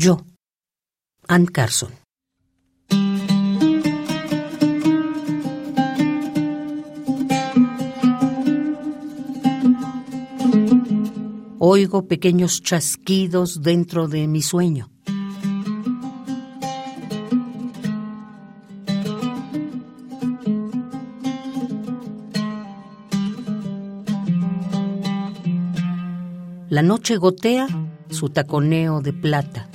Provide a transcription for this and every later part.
Yo, Ann Carson. Oigo pequeños chasquidos dentro de mi sueño. La noche gotea su taconeo de plata,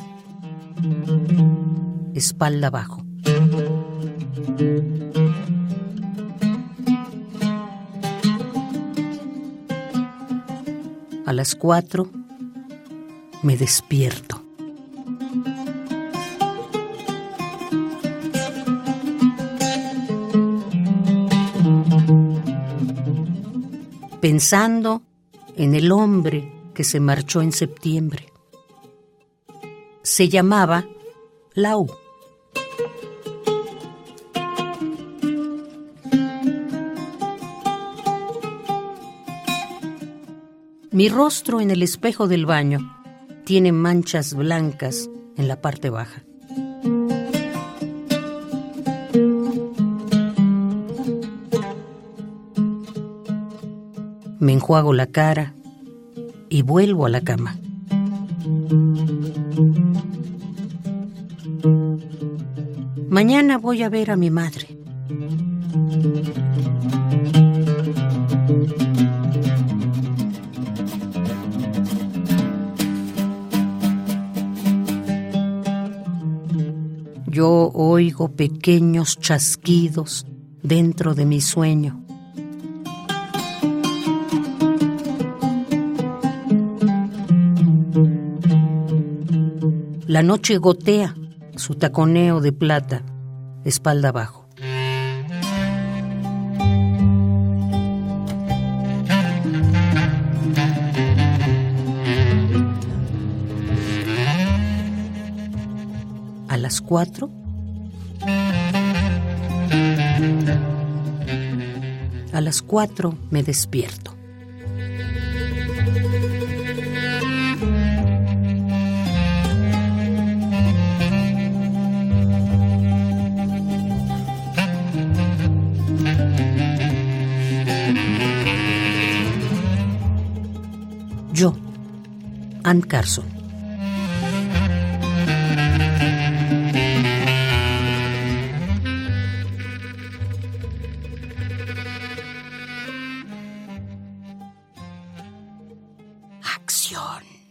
espalda abajo. A las cuatro me despierto. Pensando en el hombre que se marchó en septiembre. Se llamaba Lau. Mi rostro en el espejo del baño tiene manchas blancas en la parte baja. Me enjuago la cara y vuelvo a la cama. Mañana voy a ver a mi madre. Yo oigo pequeños chasquidos dentro de mi sueño. La noche gotea su taconeo de plata, espalda abajo. A las cuatro A las cuatro me despierto. Yo, Ann Carson. Acción.